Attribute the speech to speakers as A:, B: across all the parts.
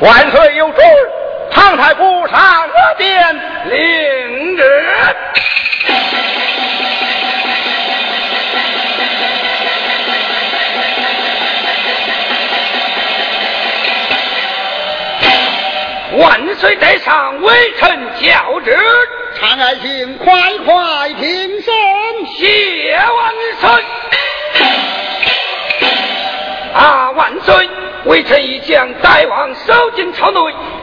A: 万岁有旨，唐太公上殿领旨。万岁在上，微臣教旨。
B: 长爱卿，快快平身。
A: 谢万岁。啊，万岁！微臣已将大王收进朝内，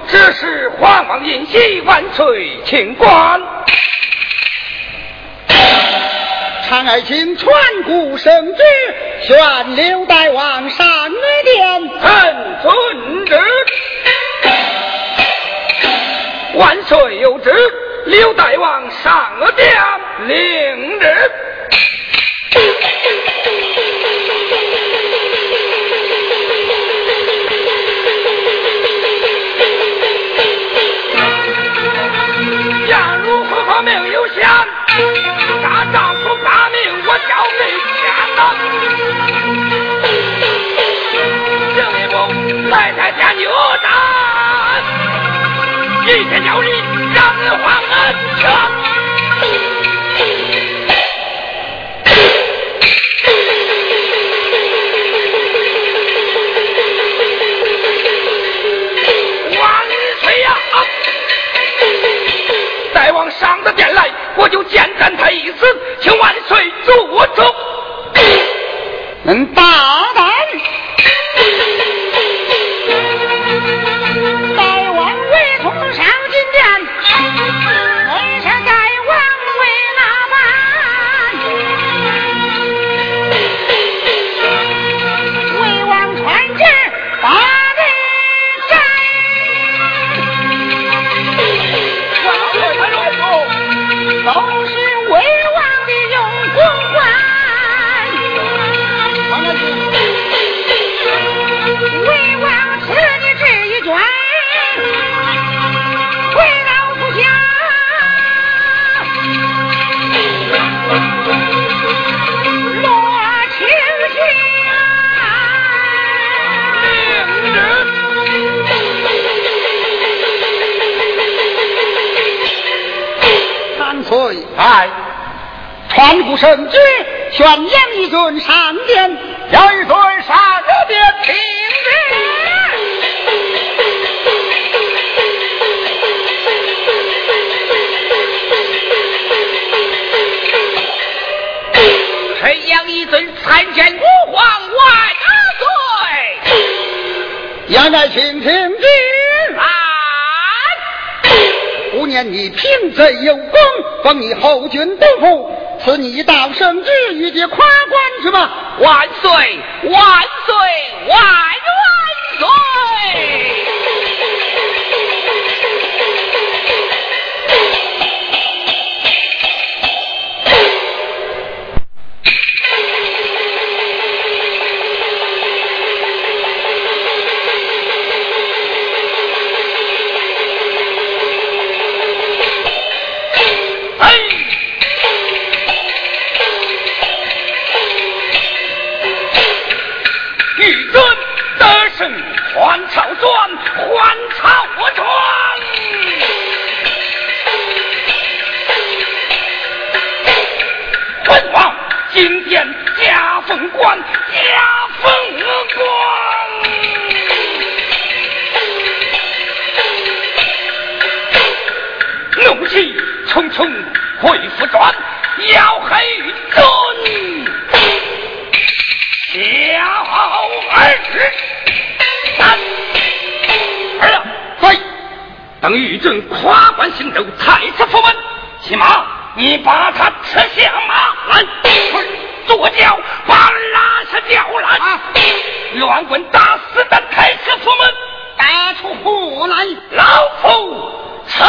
A: 这是皇王宴席，万岁请官。
B: 长爱卿传古圣旨，宣刘大王上殿。
A: 臣遵旨。万岁有旨，刘大王上殿领旨。步，来在家牛战，一天叫你让你还恩情。万岁呀！再往上的殿来，我就见斩他一次，请万岁做主。
B: 能大圣旨，宣杨一尊上殿。
A: 杨一尊上殿听
C: 臣杨一尊参见吾皇万岁。
B: 杨爱卿听旨。
C: 来，
B: 五年你平贼有功，封你后军都督，赐你一道圣旨，与接夸官之吧。
C: 万岁，万岁，万
A: 等玉正跨关行走，太师府门，骑马，你把他吃下马来，左脚把拉下吊篮，乱棍打死的太师府门，
B: 打出火来！
A: 老夫承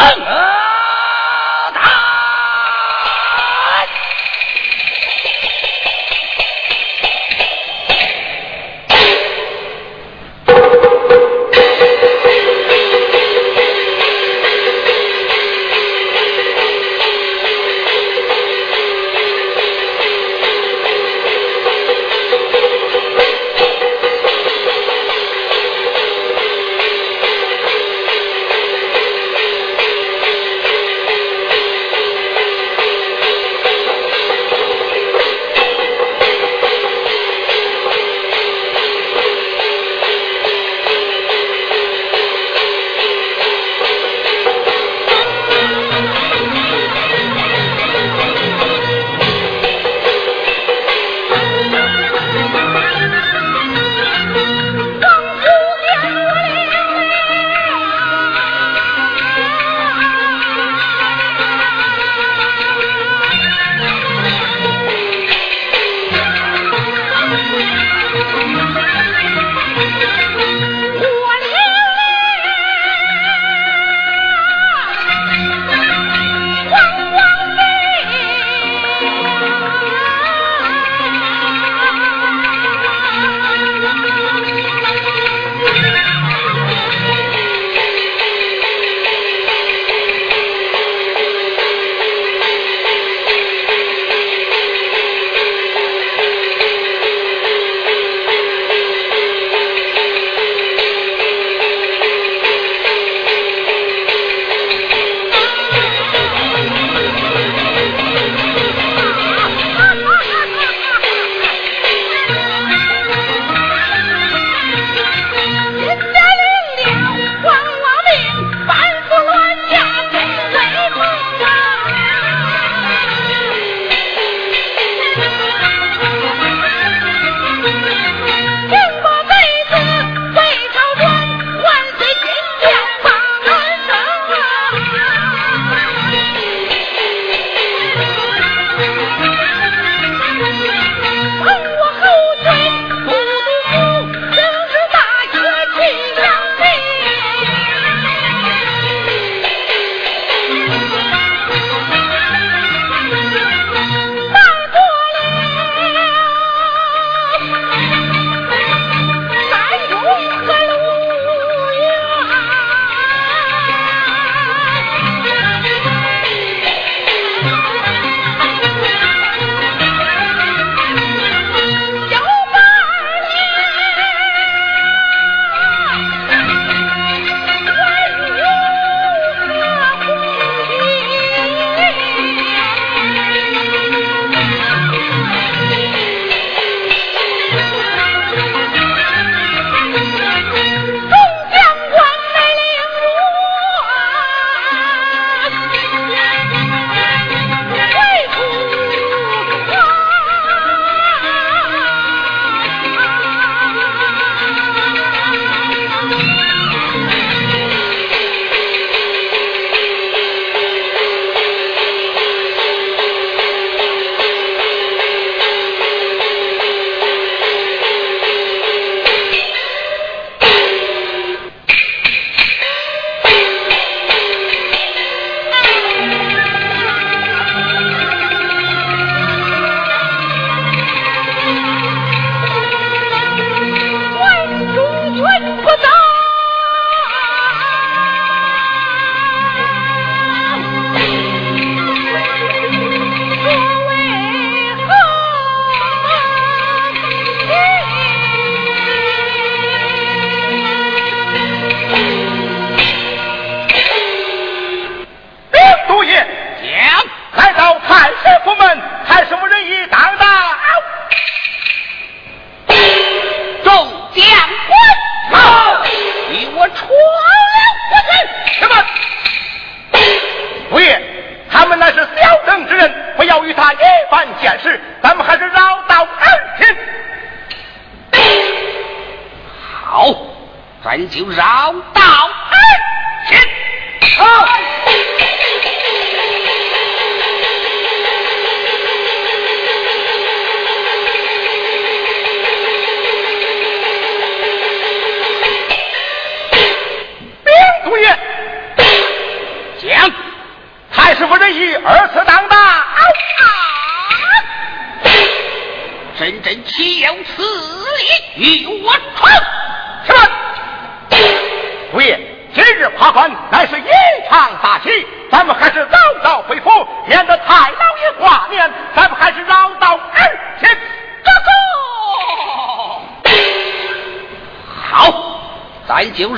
B: 咱
A: 就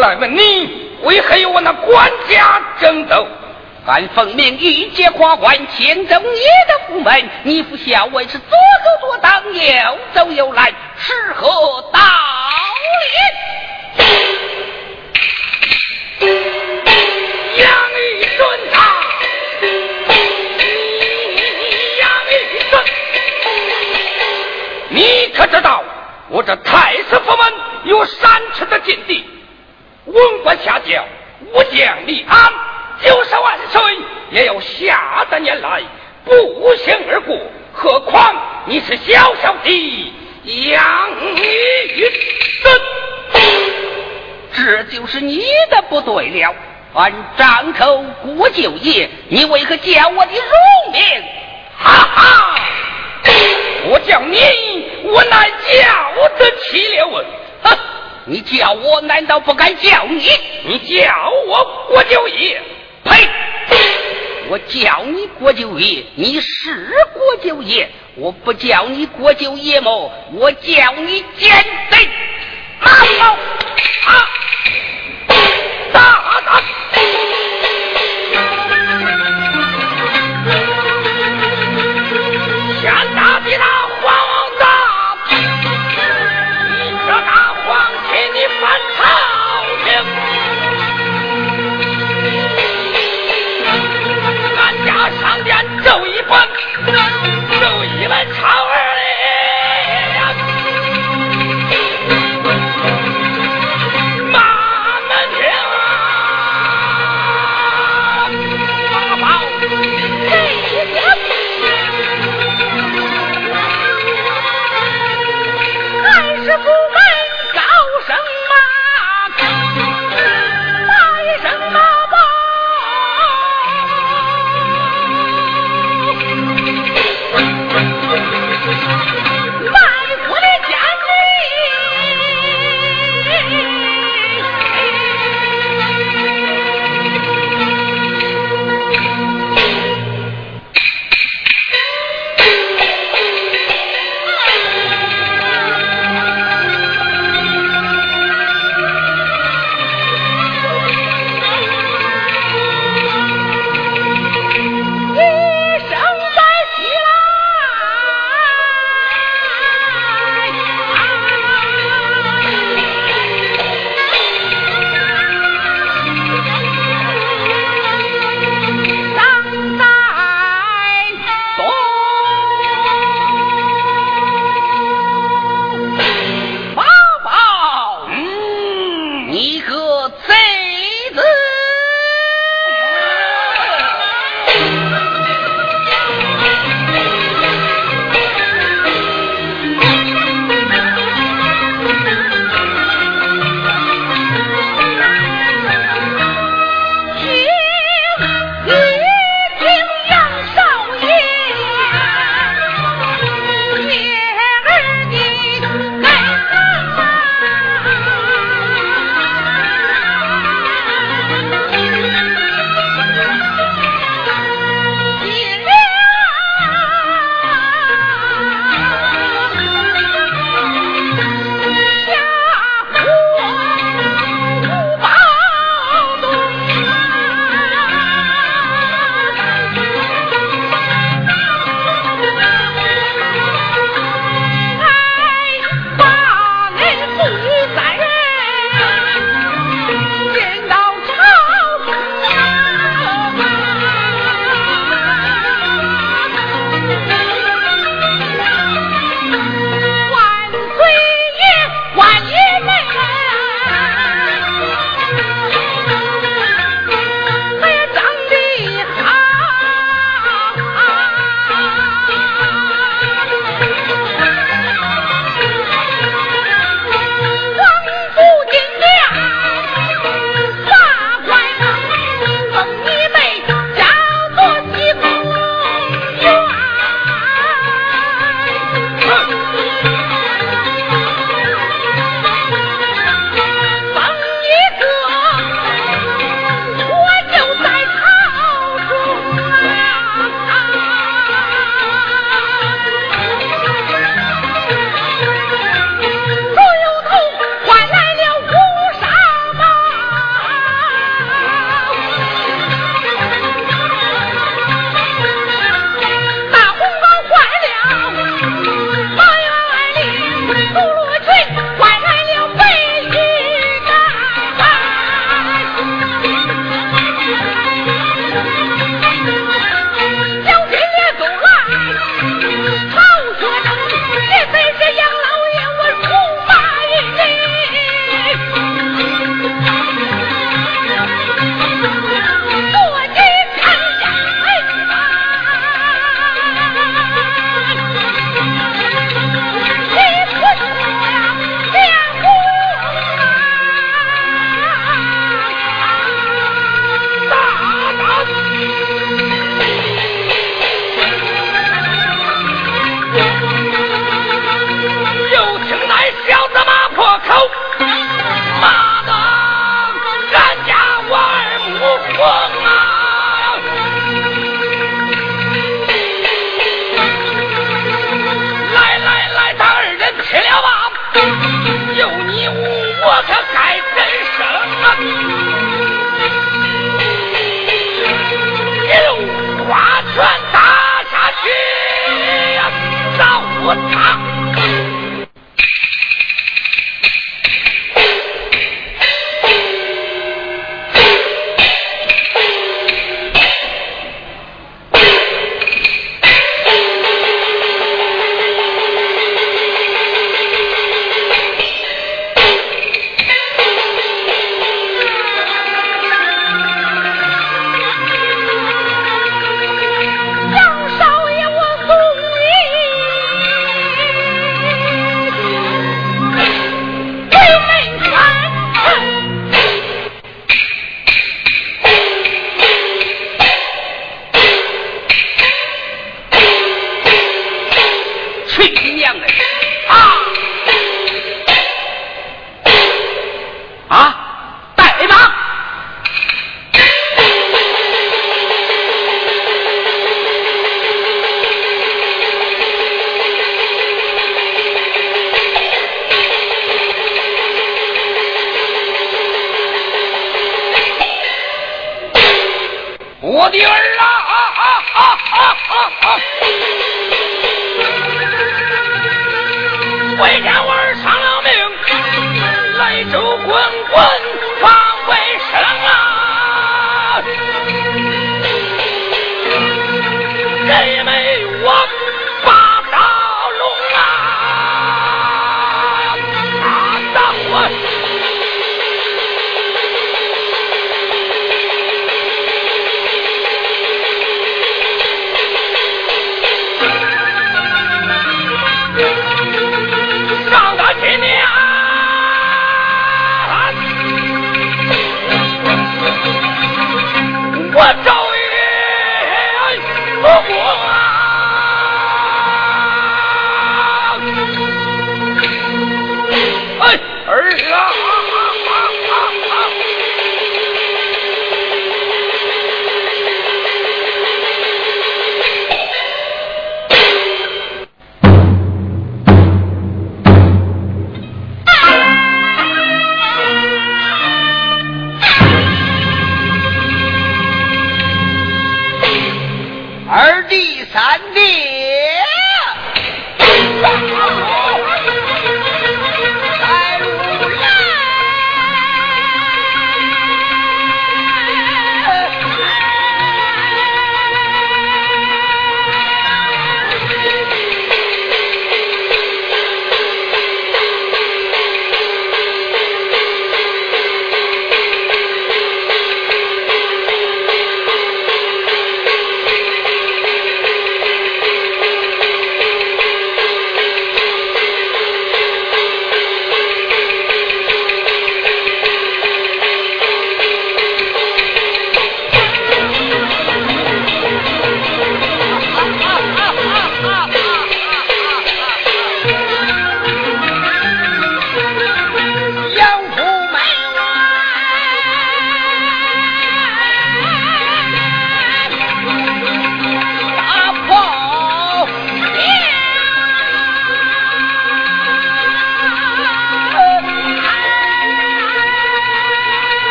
A: 来问你，为何与我那官家争斗？
C: 俺奉命御街跨关，牵走你的府门，你父校尉是左走左挡，右走右拦，是何道理？
A: 杨玉尊啊，杨玉尊，你可知道我这太师府门有三尺的禁地，文官下轿，武将立安，九十万岁也要下得年来步行而过，何况你是小小的杨玉尊？
C: 这就是你的不对了。俺张口国舅爷，你为何叫我的乳名？
A: 哈哈！我叫你，我乃叫得起了。
C: 哼！你叫我难道不敢叫你？
A: 你叫我郭九爷？呸！
C: 我叫你郭九爷，你是郭九爷；我不叫你郭九爷么？我叫你奸贼！
A: 马跑啊！打打！奏一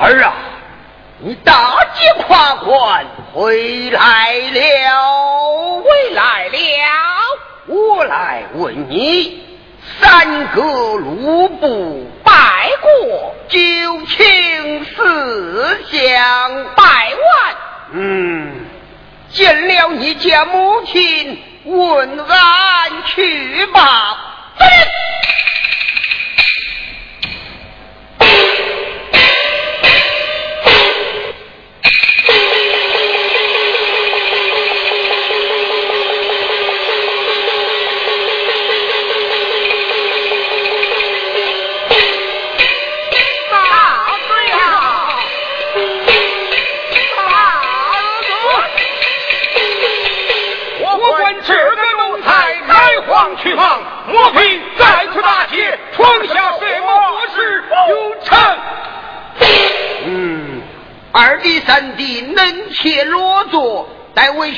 A: 儿啊，
B: 你大捷跨关回来了，
C: 回来了。
B: 我来问你，三个卢布
C: 拜过，
B: 九卿四相
C: 拜完。
B: 嗯，见了你家母亲，问安去吧。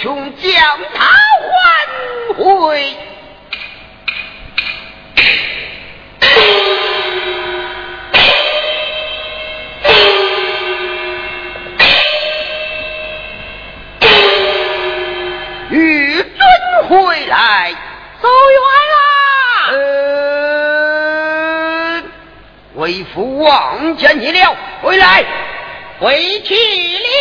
B: 兄将他还回。玉尊回来。
C: 走
B: 远了。呃，为父望见你了，回来，
C: 回去了。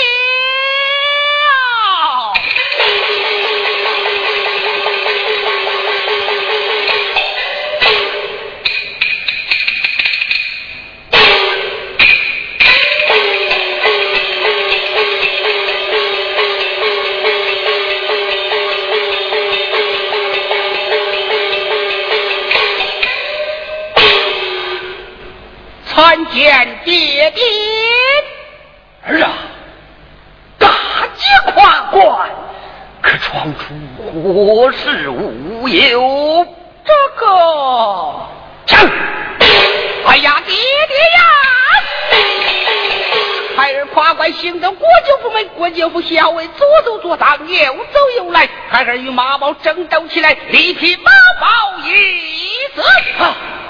B: 闯出祸事无忧？
C: 这个，
B: 枪！
C: 哎呀，爹爹呀！孩儿跨关行走国舅不门，国舅府校尉左走左挡，右走右来，孩儿与马宝争斗起来，力匹马宝一死。
B: 你